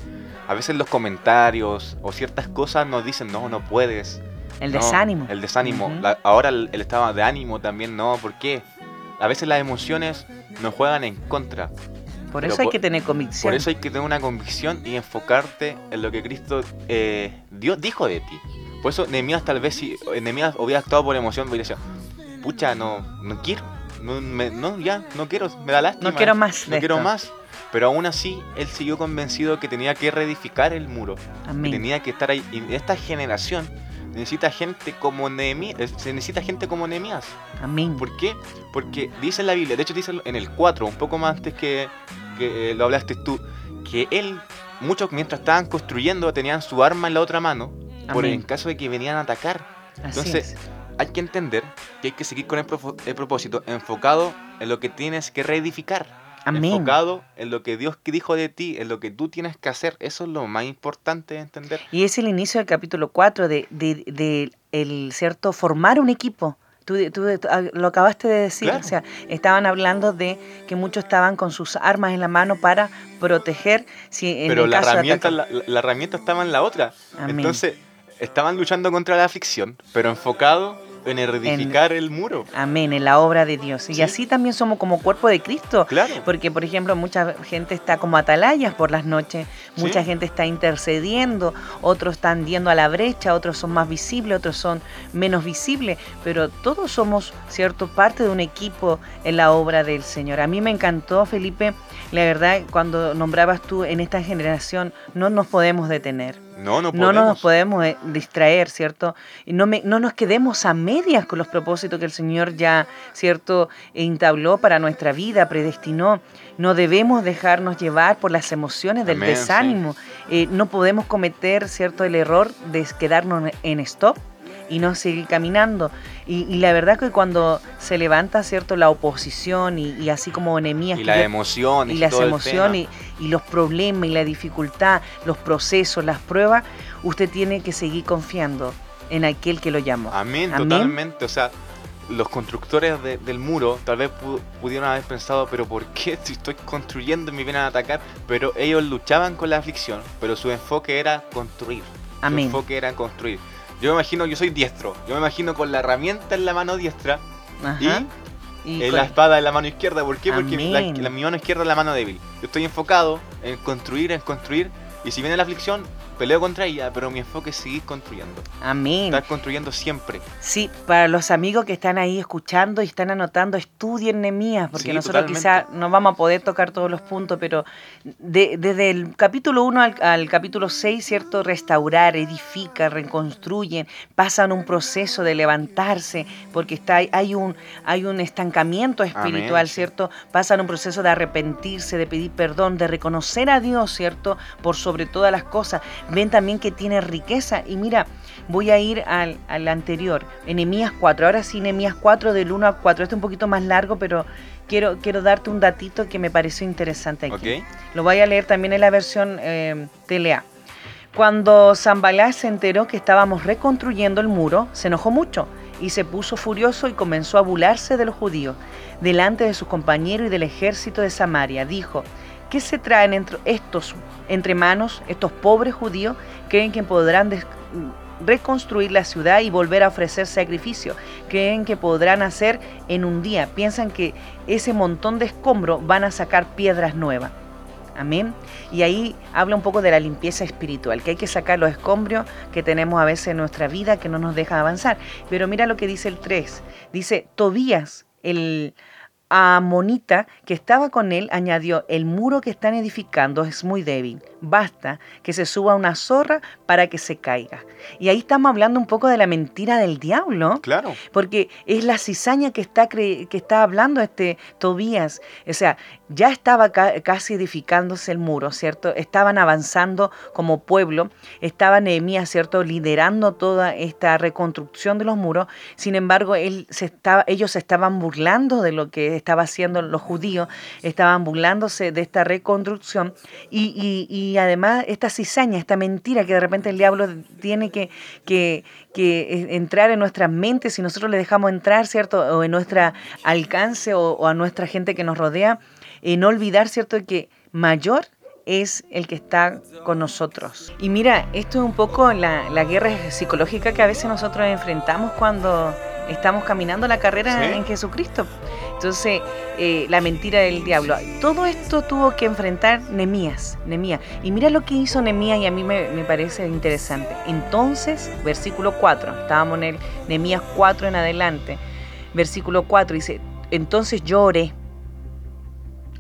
Speaker 4: a veces los comentarios o ciertas cosas nos dicen, no, no puedes.
Speaker 3: El
Speaker 4: no,
Speaker 3: desánimo.
Speaker 4: El desánimo.
Speaker 3: Ujú.
Speaker 4: La- ahora el, el estado de ánimo también, no, ¿por qué? A veces las emociones nos juegan en contra.
Speaker 3: Por eso hay
Speaker 4: por-
Speaker 3: que tener convicción.
Speaker 4: Por eso hay que tener una convicción y enfocarte en lo que Cristo eh, Dios dijo de ti. Por eso Nehemías tal vez si Nehemías hubiera actuado por emoción, hubiera dicho, pucha, no, no quiero, no, me- no, ya, no quiero, me da lástima.
Speaker 3: No quiero más
Speaker 4: No quiero
Speaker 3: esto.
Speaker 4: más. Pero aún así, él siguió convencido que tenía que reedificar el muro, que tenía que estar ahí. Y esta generación necesita gente como Nehemías, eh, se necesita gente como Nehemías.
Speaker 3: Amén.
Speaker 4: ¿Por qué? Porque dice en la Biblia, de hecho dice en el 4, un poco más antes que, que eh, lo hablaste tú, que él, muchos mientras estaban construyendo tenían su arma en la otra mano, por
Speaker 3: Amén.
Speaker 4: en caso de que venían a atacar.
Speaker 3: Así
Speaker 4: entonces,
Speaker 3: es.
Speaker 4: Hay que entender que hay que seguir con el, el propósito enfocado en lo que tienes que reedificar.
Speaker 3: Amén.
Speaker 4: Enfocado en lo que Dios dijo de ti, en lo que tú tienes que hacer. Eso es lo más importante de entender.
Speaker 3: Y es el inicio del capítulo 4 de, de, de el cierto formar un equipo. Tú, tú ah, lo acabaste de decir,
Speaker 4: Claro.
Speaker 3: o sea, estaban hablando de que muchos estaban con sus armas en la mano para proteger si en
Speaker 4: Pero
Speaker 3: el
Speaker 4: la
Speaker 3: caso
Speaker 4: herramienta, la, la herramienta estaba en la otra.
Speaker 3: Amén.
Speaker 4: Entonces, estaban luchando contra la aflicción, pero enfocado en edificar el muro.
Speaker 3: Amén, en la obra de Dios. Y
Speaker 4: Sí.
Speaker 3: así también somos como cuerpo de Cristo.
Speaker 4: Claro.
Speaker 3: Porque, por ejemplo, mucha gente está como atalayas por las noches, mucha
Speaker 4: Sí.
Speaker 3: gente está intercediendo, otros están yendo a la brecha, otros son más visibles, otros son menos visibles, pero todos somos, ¿cierto?, parte de un equipo en la obra del Señor. A mí me encantó, Felipe, la verdad, cuando nombrabas tú en esta generación, no nos podemos detener.
Speaker 4: No, no podemos.
Speaker 3: no nos podemos eh, distraer, ¿cierto? Y no, me- no nos quedemos a medias con los propósitos que el Señor ya, ¿cierto?, entabló para nuestra vida, predestinó. No debemos dejarnos llevar por las emociones del
Speaker 4: Amén, sí.
Speaker 3: desánimo. Eh, no podemos cometer, ¿cierto?, el error de quedarnos en stop y no seguir caminando. Y, y la verdad que cuando se levanta, ¿cierto?, la oposición y, y así como enemías
Speaker 4: Y las emociones.
Speaker 3: y las emociones y, y los problemas y la dificultad, los procesos, las pruebas, usted tiene que seguir confiando en aquel que lo llamó.
Speaker 4: Amén,
Speaker 3: Amén.
Speaker 4: totalmente. O sea, los constructores de- del muro tal vez pu- pudieron haber pensado, pero ¿por qué si estoy construyendo me vienen a atacar? Pero ellos luchaban con la aflicción, pero su enfoque era construir. Su
Speaker 3: Amén.
Speaker 4: enfoque era construir. Yo me imagino, yo soy diestro, yo me imagino con la herramienta en la mano diestra
Speaker 3: Ajá.
Speaker 4: y,
Speaker 3: Y
Speaker 4: eh,
Speaker 3: con-
Speaker 4: la espada en la mano izquierda. ¿Por qué? Porque la, la- mi mano izquierda es la mano débil. Yo estoy enfocado en construir, en construir. Y si viene la aflicción, peleo contra ella, pero mi enfoque es seguir construyendo.
Speaker 3: Amén.
Speaker 4: Estar construyendo siempre.
Speaker 3: Sí, para los amigos que están ahí escuchando y están anotando, estudien Nemías, porque
Speaker 4: Sí,
Speaker 3: nosotros
Speaker 4: totalmente.
Speaker 3: quizá no vamos a poder tocar todos los puntos, pero de- desde el capítulo 1 al, al capítulo 6, ¿cierto? Restaurar, edifica, reconstruyen, pasan un proceso de levantarse, porque está, hay, un, hay un estancamiento espiritual,
Speaker 4: Amén.
Speaker 3: ¿cierto? Pasan un proceso de arrepentirse, de pedir perdón, de reconocer a Dios, ¿cierto? Por sobre todas las cosas, ven también que tiene riqueza. Y mira, voy a ir al, al anterior, Enemías 4. Ahora sí, Enemías 4 del 1 a 4. Este es un poquito más largo, pero quiero, quiero darte un datito que me pareció interesante aquí. Lo voy a leer también en la versión eh, TLA. Cuando Zambalá se enteró que estábamos reconstruyendo el muro, se enojó mucho y se puso furioso y comenzó a burlarse de los judíos delante de sus compañeros y del ejército de Samaria. Dijo, ¿qué se traen entre estos entre manos, estos pobres judíos? Creen que podrán reconstruir la ciudad y volver a ofrecer sacrificio. Creen que podrán hacer en un día. Piensan que ese montón de escombros van a sacar piedras nuevas. Amén. Y ahí habla un poco de la limpieza espiritual, que hay que sacar los escombros que tenemos a veces en nuestra vida que no nos dejan avanzar. Pero mira lo que dice el 3. Dice, Tobías, el amonita que estaba con él, añadió, el muro que están edificando es muy débil. Basta que se suba una zorra para que se caiga. Y ahí estamos hablando un poco de la mentira del diablo.
Speaker 4: Claro.
Speaker 3: Porque es la cizaña que está, cre- que está hablando este Tobías. O sea, ya estaba ca- casi edificándose el muro, ¿cierto? Estaban avanzando como pueblo, estaba Nehemías, ¿cierto? Liderando toda esta reconstrucción de los muros. Sin embargo, él se estaba, ellos se estaban burlando de lo que estaba haciendo los judíos, estaban burlándose de esta reconstrucción y, y- y además esta cizaña, esta mentira que de repente el diablo tiene que, que, que entrar en nuestras mentes si nosotros le dejamos entrar, ¿cierto? O en nuestro alcance o, o a nuestra gente que nos rodea, y no olvidar, ¿cierto?, que mayor es el que está con nosotros. Y mira, esto es un poco la, la guerra psicológica que a veces nosotros enfrentamos cuando estamos caminando la carrera
Speaker 4: Sí.
Speaker 3: en Jesucristo. Entonces, eh, la mentira del diablo. Todo esto tuvo que enfrentar Nemías, Nemías. Y mira lo que hizo Nemías y a mí me, me parece interesante. Entonces, versículo 4, estábamos en el Nemías 4 en adelante. Versículo 4 dice, entonces yo oré.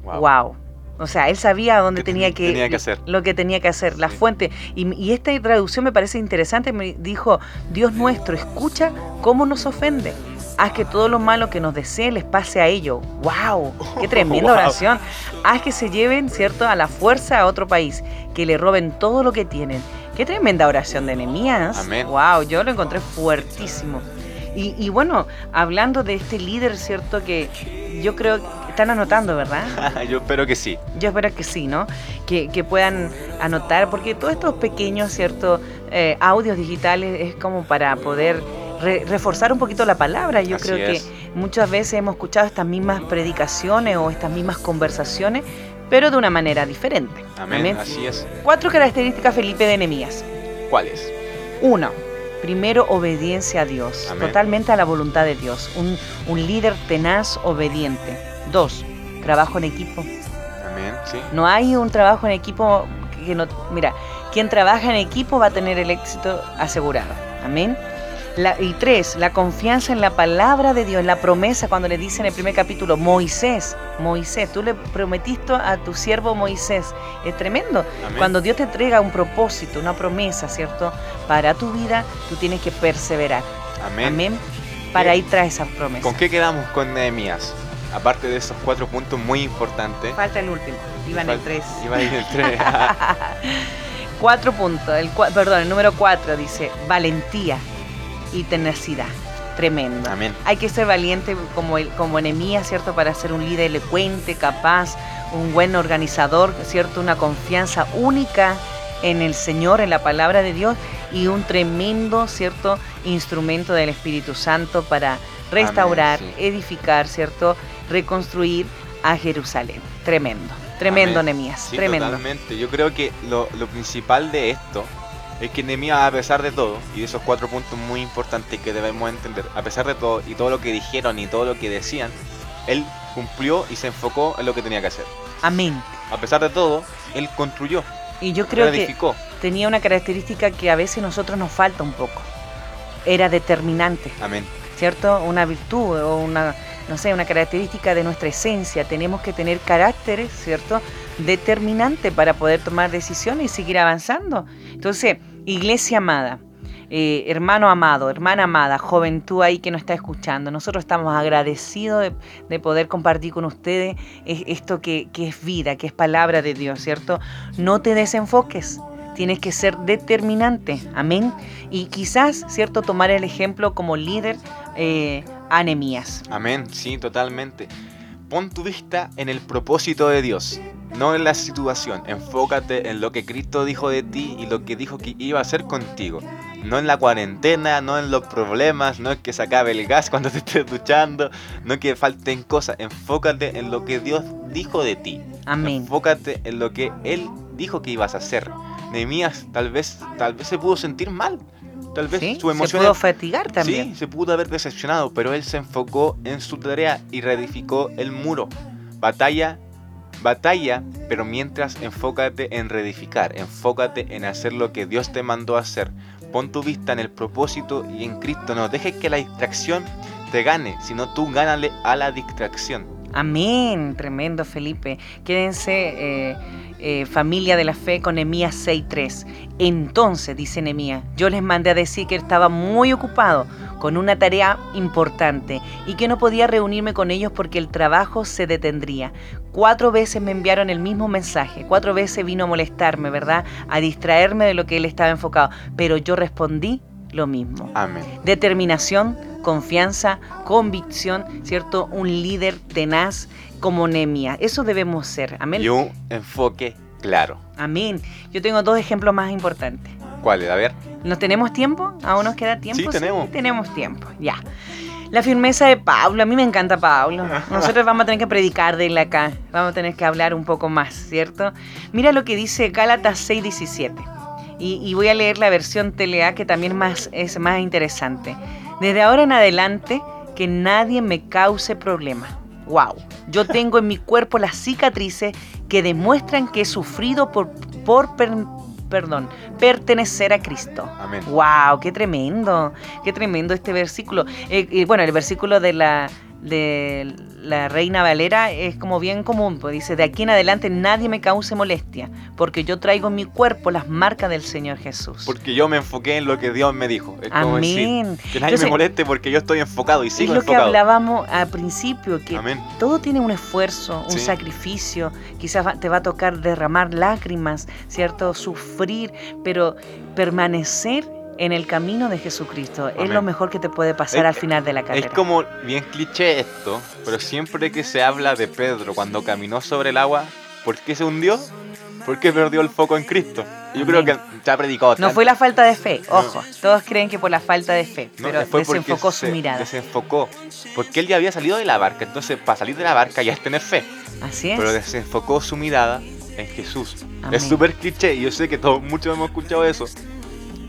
Speaker 4: Wow.
Speaker 3: Wow. O sea, él sabía dónde
Speaker 4: ¿Qué
Speaker 3: tenía
Speaker 4: ten-
Speaker 3: que,
Speaker 4: tenía que hacer?
Speaker 3: lo que tenía que hacer, la
Speaker 4: Sí.
Speaker 3: fuente. Y, y esta traducción me parece interesante. Me dijo, Dios nuestro, escucha cómo nos ofende. Haz que todo lo malo que nos desee les pase a ellos. ¡Wow! ¡Qué tremenda
Speaker 4: Wow.
Speaker 3: oración! Haz que se lleven, ¿cierto?, a la fuerza a otro país, que le roben todo lo que tienen. ¡Qué tremenda oración de Nehemías!
Speaker 4: Amén.
Speaker 3: ¡Wow! Yo lo encontré fuertísimo. Y, y bueno, hablando de este líder, ¿cierto?, que yo creo que están anotando, ¿verdad?
Speaker 4: Yo espero que sí.
Speaker 3: Yo espero que sí, ¿no? Que, que puedan anotar, porque todos estos pequeños, ¿cierto? Eh, audios digitales es como para poder re- reforzar un poquito la palabra. Yo
Speaker 4: Así
Speaker 3: creo
Speaker 4: es.
Speaker 3: que muchas veces hemos escuchado estas mismas predicaciones o estas mismas conversaciones, pero de una manera diferente.
Speaker 4: Amén. Así es.
Speaker 3: Cuatro características, Felipe, de Enemías.
Speaker 4: ¿Cuáles?
Speaker 3: Uno, primero obediencia a Dios,
Speaker 4: Amén.
Speaker 3: totalmente a la voluntad de Dios. Un, un líder tenaz, obediente. Dos, trabajo en equipo.
Speaker 4: Amén. Sí.
Speaker 3: No hay un trabajo en equipo que no... Mira, quien trabaja en equipo va a tener el éxito asegurado. Amén. La- y tres, la confianza en la palabra de Dios, la promesa cuando le dice en el primer capítulo, Moisés, Moisés, tú le prometiste a tu siervo Moisés. Es tremendo.
Speaker 4: Amén.
Speaker 3: Cuando Dios te entrega un propósito, una promesa, ¿cierto? Para tu vida, tú tienes que perseverar.
Speaker 4: Amén.
Speaker 3: Amén. Para ir tras esa promesa.
Speaker 4: ¿Con qué quedamos con Nehemías? Aparte de esos cuatro puntos muy importantes.
Speaker 3: Falta el último. Iban el
Speaker 4: Fal-
Speaker 3: tres.
Speaker 4: Iba en el 3.
Speaker 3: Cuatro puntos, el, cua- perdón, el número cuatro dice valentía y tenacidad. Tremendo.
Speaker 4: Amén.
Speaker 3: Hay que ser valiente como, el, como Nehemías, ¿cierto? Para ser un líder elocuente, capaz, un buen organizador, ¿cierto? Una confianza única en el Señor, en la palabra de Dios y un tremendo, ¿cierto? Instrumento del Espíritu Santo para restaurar,
Speaker 4: sí.
Speaker 3: edificar, ¿cierto? Reconstruir a Jerusalén. Tremendo. Tremendo,
Speaker 4: Amén.
Speaker 3: Nehemías.
Speaker 4: Sí,
Speaker 3: tremendo.
Speaker 4: totalmente. Yo creo que lo, lo principal de esto es que Nehemías, a pesar de todo, y de esos cuatro puntos muy importantes que debemos entender, a pesar de todo y todo lo que dijeron y todo lo que decían, él cumplió y se enfocó en lo que tenía que hacer.
Speaker 3: Amén.
Speaker 4: A pesar de todo, él construyó,
Speaker 3: Y yo creo que tenía una característica que a veces nosotros nos falta un poco. Era determinante,
Speaker 4: Amén.
Speaker 3: ¿cierto? Una virtud o una, no sé, una característica de nuestra esencia. Tenemos que tener caracteres, ¿cierto? Determinante para poder tomar decisiones y seguir avanzando. Entonces, iglesia amada, eh, hermano amado, hermana amada, juventud ahí que nos está escuchando, nosotros estamos agradecidos de, de poder compartir con ustedes es- esto que, es vida, que es palabra de Dios, ¿cierto? No te desenfoques. tienes que ser determinante, amén. Y quizás, ¿cierto?, tomar el ejemplo como líder eh, a Nehemías.
Speaker 4: Amén, sí, totalmente. Pon tu vista en el propósito de Dios, no en la situación. Enfócate en lo que Cristo dijo de ti y lo que dijo que iba a hacer contigo. No en la cuarentena, no en los problemas, no es que se acabe el gas cuando te estés duchando, no es que falten cosas. Enfócate en lo que Dios dijo de ti.
Speaker 3: Amén.
Speaker 4: Enfócate en lo que Él dijo que ibas a hacer. Nehemías tal vez, tal vez se pudo sentir mal. Tal vez
Speaker 3: ¿Sí?
Speaker 4: su
Speaker 3: Se
Speaker 4: emoción
Speaker 3: pudo fatigar también.
Speaker 4: Sí, se pudo haber decepcionado, pero él se enfocó en su tarea y reedificó el muro. Batalla, batalla, pero mientras enfócate en reedificar, enfócate en hacer lo que Dios te mandó a hacer. Pon tu vista en el propósito y en Cristo. No dejes que la distracción te gane, sino tú gánale a la distracción.
Speaker 3: Amén, tremendo Felipe. Quédense eh, eh, familia de la fe con Nehemías 6.3. Entonces, dice Nehemías, yo les mandé a decir que estaba muy ocupado con una tarea importante y que no podía reunirme con ellos porque el trabajo se detendría. Cuatro veces me enviaron el mismo mensaje, cuatro veces vino a molestarme, ¿verdad? A distraerme de lo que él estaba enfocado, pero yo respondí lo mismo.
Speaker 4: Amén.
Speaker 3: Determinación, confianza, convicción, ¿cierto? Un líder tenaz como Nehemías. Eso debemos ser. Amén.
Speaker 4: Y un enfoque claro.
Speaker 3: Amén. Yo tengo dos ejemplos más importantes.
Speaker 4: ¿Cuál es? A ver.
Speaker 3: ¿Nos tenemos tiempo? ¿Aún nos queda tiempo?
Speaker 4: Sí, tenemos.
Speaker 3: tenemos tiempo, ya. La firmeza de Pablo, a mí me encanta Pablo. Nosotros vamos a tener que predicar de él acá. Vamos a tener que hablar un poco más, ¿cierto? Mira lo que dice Gálatas 6:17. Y, y voy a leer la versión TLA que también más, es más interesante. Desde ahora en adelante, que nadie me cause problema. Wow. Yo tengo en mi cuerpo las cicatrices que demuestran que he sufrido por, por per- perdón, pertenecer a Cristo.
Speaker 4: Amén.
Speaker 3: Wow, qué tremendo, qué tremendo este versículo. Eh, y bueno, el versículo de la de la Reina Valera es como bien común, pues dice, de aquí en adelante nadie me cause molestia, porque yo traigo en mi cuerpo las marcas del Señor Jesús.
Speaker 4: Porque yo me enfoqué en lo que Dios me dijo. Es como decir,
Speaker 3: Amén.
Speaker 4: que nadie
Speaker 3: Entonces,
Speaker 4: me moleste porque yo estoy enfocado y
Speaker 3: es
Speaker 4: sigo
Speaker 3: lo que
Speaker 4: enfocado.
Speaker 3: hablábamos al principio, que
Speaker 4: Amén.
Speaker 3: todo tiene un esfuerzo, un
Speaker 4: Sí.
Speaker 3: sacrificio, quizás te va a tocar derramar lágrimas, ¿cierto? Sufrir, pero permanecer en el camino de Jesucristo es
Speaker 4: Amén.
Speaker 3: lo mejor que te puede pasar
Speaker 4: Es-
Speaker 3: al final de la carrera.
Speaker 4: Es como bien cliché esto, pero siempre que se habla de Pedro cuando caminó sobre el agua, ¿por qué se hundió? Porque perdió el foco en Cristo. Yo creo que
Speaker 3: Amén.
Speaker 4: se ha predicado
Speaker 3: No
Speaker 4: tanto.
Speaker 3: fue la falta de fe,
Speaker 4: No.
Speaker 3: ojo, todos creen que por la falta de fe,
Speaker 4: No,
Speaker 3: pero desenfocó su mirada.
Speaker 4: Desenfocó. Porque él ya había salido de la barca. Entonces, para salir de la barca ya es tener fe.
Speaker 3: Así es.
Speaker 4: Pero desenfocó su mirada en Jesús.
Speaker 3: Amén.
Speaker 4: Es súper cliché y yo sé que todos muchos hemos escuchado eso.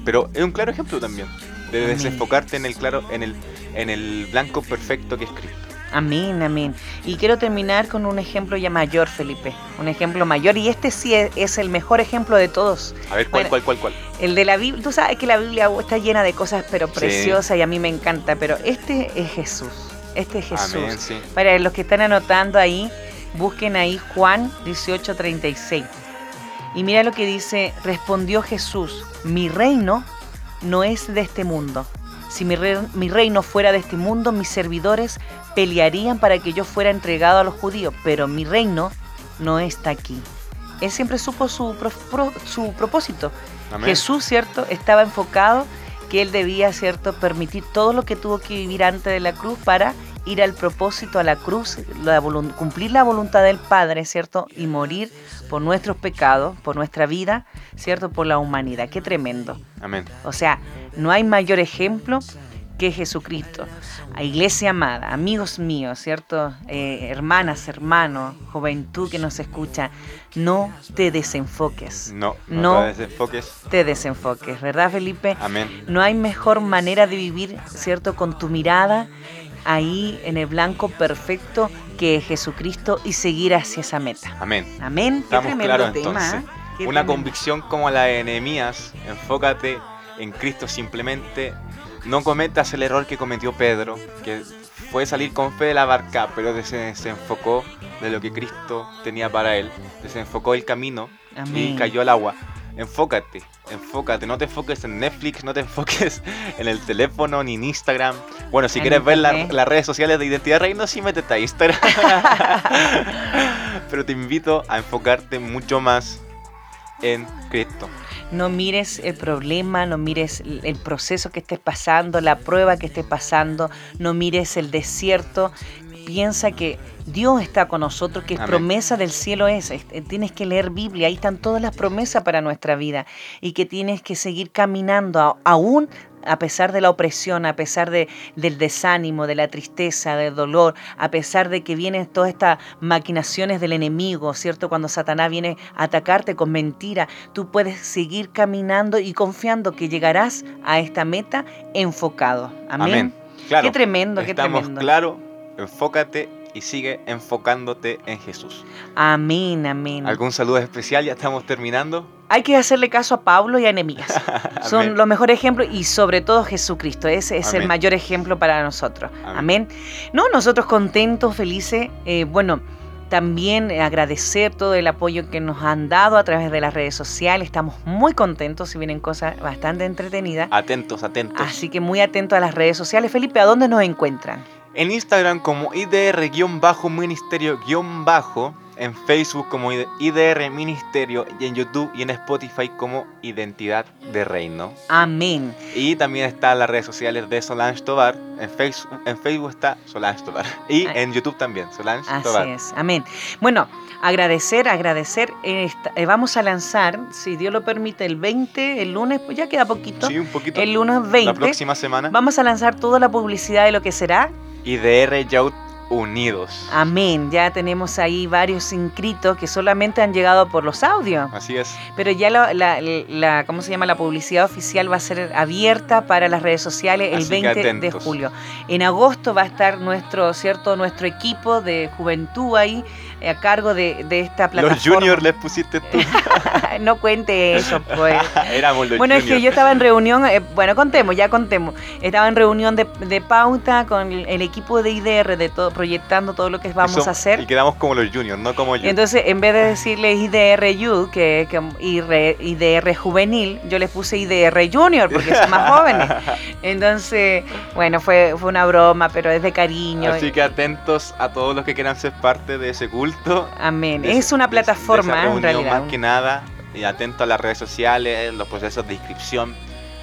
Speaker 4: Pero es un claro ejemplo también. De desenfocarte en el claro, en el, en el blanco perfecto que es Cristo.
Speaker 3: Amén, amén. Y quiero terminar con un ejemplo ya mayor, Felipe. Un ejemplo mayor. Y este sí es, es el mejor ejemplo de todos.
Speaker 4: A ver, ¿cuál,
Speaker 3: Bueno,
Speaker 4: cuál, cuál, cuál?
Speaker 3: El de la Biblia. Tú sabes que la Biblia está llena de cosas, pero preciosas y a mí me encanta. Pero este es Jesús. Este es Jesús.
Speaker 4: Amén, sí.
Speaker 3: Para los que están anotando ahí, busquen ahí Juan 18:36. Y mira lo que dice, respondió Jesús, mi reino no es de este mundo. Si mi, re- mi reino fuera de este mundo, mis servidores pelearían para que yo fuera entregado a los judíos, pero mi reino no está aquí. Él siempre supo su, pro- pro- su propósito.
Speaker 4: Amén.
Speaker 3: Jesús, ¿cierto? Estaba enfocado que él debía, ¿cierto?, permitir todo lo que tuvo que vivir antes de la cruz para ir al propósito, a la cruz, la cumplir la voluntad del Padre, ¿cierto? Y morir por nuestros pecados, por nuestra vida, ¿cierto? Por la humanidad. Qué tremendo.
Speaker 4: Amén.
Speaker 3: O sea, no hay mayor ejemplo que Jesucristo. A iglesia amada, amigos míos, ¿cierto? Eh, hermanas, hermanos, juventud que nos escucha, no te desenfoques.
Speaker 4: No, no,
Speaker 3: No.
Speaker 4: te desenfoques.
Speaker 3: Te desenfoques, ¿verdad, Felipe?
Speaker 4: Amén.
Speaker 3: No hay mejor manera de vivir, ¿cierto? Con tu mirada ahí en el blanco perfecto que Jesucristo y seguir hacia esa meta.
Speaker 4: Amén.
Speaker 3: Amén. Qué
Speaker 4: Estamos claros entonces.
Speaker 3: ¿eh? Qué
Speaker 4: Una
Speaker 3: tremendo.
Speaker 4: convicción como la de Nehemías, enfócate en Cristo simplemente. No cometas el error que cometió Pedro, que fue salir con fe de la barca, pero se desenfocó de lo que Cristo tenía para él. Desenfocó el camino y cayó al agua. Enfócate, enfócate, no te enfoques en Netflix, no te enfoques en el teléfono ni en Instagram. Bueno, si
Speaker 3: En
Speaker 4: quieres ver la- las redes sociales de Identidad Reino, sí métete a Instagram. Pero te invito a enfocarte mucho más en Cristo.
Speaker 3: No mires el problema, no mires el el proceso que estés pasando, la prueba que estés pasando, no mires el desierto. Piensa que Dios está con nosotros, que
Speaker 4: Amén.
Speaker 3: promesa del cielo es. Es- eh, Tienes que leer Biblia, ahí están todas las promesas para nuestra vida y que tienes que seguir caminando aún a pesar de la opresión, a pesar de, del desánimo, de la tristeza, del dolor, a pesar de que vienen todas estas maquinaciones del enemigo, ¿cierto? Cuando Satanás viene a atacarte con mentira, tú puedes seguir caminando y confiando que llegarás a esta meta enfocado. Amén.
Speaker 4: Claro.
Speaker 3: Qué tremendo, qué
Speaker 4: Estamos
Speaker 3: tremendo.
Speaker 4: claro, enfócate y sigue enfocándote en Jesús.
Speaker 3: Amén, amén.
Speaker 4: ¿Algún saludo especial? Ya estamos terminando.
Speaker 3: Hay que hacerle caso a Pablo y a Enemías. Son los mejores ejemplos y sobre todo Jesucristo. Ese es el mayor ejemplo para nosotros.
Speaker 4: Amén.
Speaker 3: Amén. No, nosotros contentos, felices. eh, bueno, también agradecer todo el apoyo que nos han dado a través de las redes sociales. Estamos muy contentos y vienen cosas bastante entretenidas.
Speaker 4: Atentos, atentos.
Speaker 3: Así que muy atentos a las redes sociales. Felipe, ¿a dónde nos encuentran?
Speaker 4: En Instagram como IDR-Ministerio-Bajo, en Facebook como IDR Ministerio y en YouTube y en Spotify como Identidad de Reino.
Speaker 3: Amén.
Speaker 4: Y también están las redes sociales de Solange Tobar. En Facebook, en Facebook está Solange Tobar. Y en YouTube también, Solange
Speaker 3: Así
Speaker 4: Tobar.
Speaker 3: es, amén. Bueno, agradecer, agradecer. esta- eh, vamos a lanzar, si Dios lo permite, el 20, el lunes, pues ya queda poquito.
Speaker 4: Sí, un poquito.
Speaker 3: El lunes
Speaker 4: La
Speaker 3: 20.
Speaker 4: próxima semana.
Speaker 3: Vamos a lanzar toda la publicidad de lo que será.
Speaker 4: IDR Youth Unidos.
Speaker 3: Amén. Ya tenemos ahí varios inscritos que solamente han llegado por los audios.
Speaker 4: Así es.
Speaker 3: Pero ya la, la- la- ¿cómo se llama? La publicidad oficial va a ser abierta para las redes sociales el
Speaker 4: Así que
Speaker 3: 20 de julio. En agosto va a estar nuestro, ¿cierto? Nuestro equipo de juventud ahí a cargo de, de esta plataforma.
Speaker 4: Los juniors les pusiste tú.
Speaker 3: no cuente eso, pues.
Speaker 4: Éramos los
Speaker 3: Bueno, es que yo estaba en reunión, eh, bueno, contemos, ya contemos. Estaba en reunión de, de pauta con el, el equipo de IDR, de todo, proyectando todo lo que vamos
Speaker 4: Eso-
Speaker 3: a hacer.
Speaker 4: Y quedamos como los juniors, no como yo.
Speaker 3: Entonces, en vez de decirle IDR Youth, que, que IR IDR Juvenil, yo les puse IDR Junior, porque son más jóvenes. Entonces, bueno, fue, fue una broma, pero es de cariño.
Speaker 4: Así que atentos a todos los que quieran ser parte de ese culto.
Speaker 3: Amén.
Speaker 4: de
Speaker 3: Es una
Speaker 4: de de
Speaker 3: plataforma, ¿eh? en
Speaker 4: reunión,
Speaker 3: realidad.
Speaker 4: Más que nada, y atento a las redes sociales, los procesos de inscripción.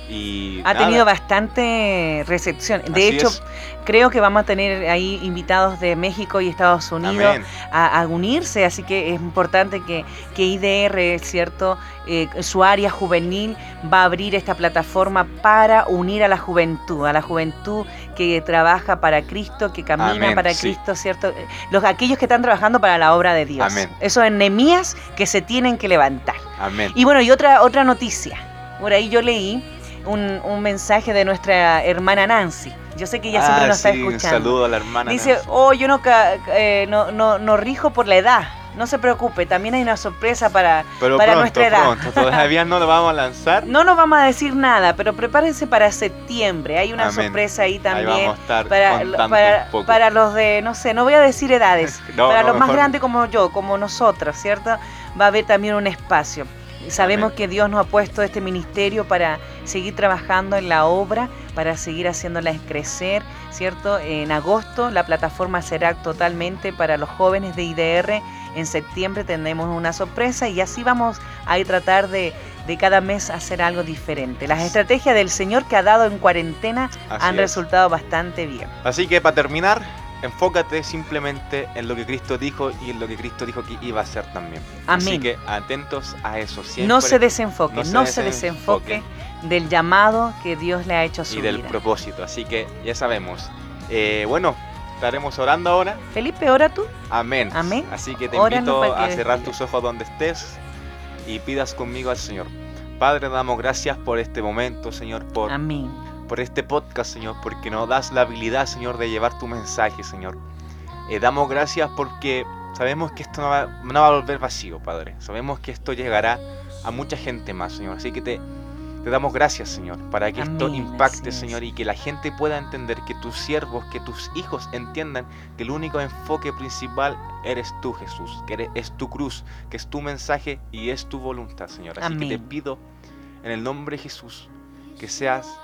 Speaker 4: Y
Speaker 3: Ha
Speaker 4: nada,
Speaker 3: tenido bastante recepción. De
Speaker 4: Así
Speaker 3: hecho,
Speaker 4: es.
Speaker 3: creo que vamos a tener ahí invitados de México y Estados Unidos a unirse, así que es importante que, que IDR, ¿cierto? Eh, su área juvenil va a abrir esta plataforma para unir a la juventud, a la juventud que trabaja para Cristo, que camina
Speaker 4: Amén,
Speaker 3: para
Speaker 4: sí.
Speaker 3: Cristo, ¿cierto? Los, aquellos que están trabajando para la obra de Dios.
Speaker 4: Amén.
Speaker 3: Esos enemías que se tienen que levantar.
Speaker 4: Amén.
Speaker 3: Y bueno, y otra, otra noticia. Por ahí yo leí un, un mensaje de nuestra hermana Nancy. Yo sé que ella siempre
Speaker 4: Ah,
Speaker 3: nos está escuchando.
Speaker 4: Un saludo a la hermana.
Speaker 3: Dice,
Speaker 4: Nancy.
Speaker 3: oh, yo no, eh, no, no, no rijo por la edad. No se preocupe, también hay una sorpresa para...
Speaker 4: Pero
Speaker 3: para
Speaker 4: pronto,
Speaker 3: nuestra edad.
Speaker 4: pronto. Todavía no lo vamos a lanzar.
Speaker 3: No nos vamos a decir nada, pero prepárense para septiembre. Hay una
Speaker 4: Amén.
Speaker 3: sorpresa ahí
Speaker 4: Ahí
Speaker 3: también.
Speaker 4: vamos a estar
Speaker 3: para, para, los de, no sé, no voy a decir edades,
Speaker 4: No,
Speaker 3: para
Speaker 4: no,
Speaker 3: los más grandes como yo, como nosotros, ¿cierto? Va a haber también un espacio. Sabemos
Speaker 4: Amén.
Speaker 3: que Dios nos ha puesto este ministerio para seguir trabajando en la obra, para seguir haciéndola crecer, ¿cierto? En agosto la plataforma será totalmente para los jóvenes de IDR. En septiembre tendremos una sorpresa y así vamos a tratar de, de cada mes hacer algo diferente. Las estrategias del Señor que ha dado en cuarentena
Speaker 4: Así
Speaker 3: han
Speaker 4: es.
Speaker 3: resultado bastante bien.
Speaker 4: Así que para terminar, enfócate simplemente en lo que Cristo dijo y en lo que Cristo dijo que iba a hacer también. Así que atentos a eso siempre.
Speaker 3: No se desenfoque,
Speaker 4: no se
Speaker 3: no se
Speaker 4: desenfoque.
Speaker 3: desenfoque del llamado que Dios le ha hecho a su
Speaker 4: y del
Speaker 3: vida.
Speaker 4: propósito. Así que ya sabemos. Eh, bueno, estaremos orando ahora.
Speaker 3: Felipe, ora tú.
Speaker 4: Amén.
Speaker 3: Amén.
Speaker 4: Así que te
Speaker 3: Óranos
Speaker 4: invito
Speaker 3: para
Speaker 4: a cerrar tus ojos donde estés y pidas conmigo al Señor. Padre, damos gracias por este momento, Señor, por,
Speaker 3: Amén.
Speaker 4: por este podcast, Señor, porque nos das la habilidad, Señor, de llevar tu mensaje, Señor. Eh, damos gracias porque sabemos que esto no va, no va a volver vacío, Padre. Sabemos que esto llegará a mucha gente más, Señor. Así que te, te damos gracias, Señor, para que esto
Speaker 3: Amén,
Speaker 4: impacte,
Speaker 3: así es.
Speaker 4: Señor, y que la gente pueda entender, que tus siervos, que tus hijos entiendan que el único enfoque principal eres tú, Jesús, que eres, es tu cruz, que es tu mensaje y es tu voluntad, Señor. Así que te
Speaker 3: Amén.
Speaker 4: pido en el nombre de Jesús que seas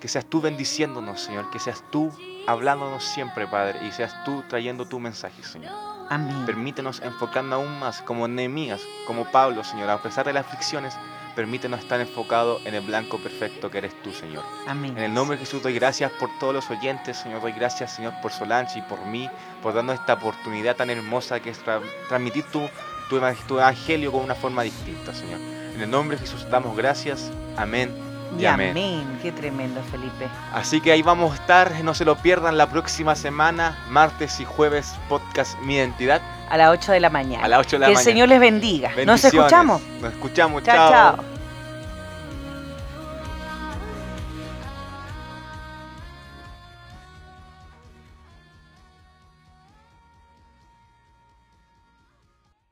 Speaker 4: que seas tú bendiciéndonos, Señor, que seas tú hablándonos siempre, Padre, y seas tú trayendo tu mensaje, Señor.
Speaker 3: Amén.
Speaker 4: Permítenos enfocarnos aún más como Nehemías, como Pablo, Señor, a pesar de las aflicciones, permítenos estar enfocados en el blanco perfecto que eres tú, Señor.
Speaker 3: Amén.
Speaker 4: En el nombre de Jesús doy gracias por todos los oyentes, Señor. Doy gracias, Señor, por Solange y por mí, por darnos esta oportunidad tan hermosa que es tra- transmitir tu, tu evangelio con una forma distinta, Señor. En el nombre de Jesús damos gracias. Amén.
Speaker 3: Y amén. Qué tremendo, Felipe.
Speaker 4: Así que ahí vamos a estar, no se lo pierdan la próxima semana, martes y jueves, podcast Mi Identidad,
Speaker 3: A las 8 de la mañana.
Speaker 4: a las 8 de la
Speaker 3: que el
Speaker 4: mañana.
Speaker 3: Señor les bendiga. Nos escuchamos.
Speaker 4: Nos escuchamos,
Speaker 3: Chao, chao.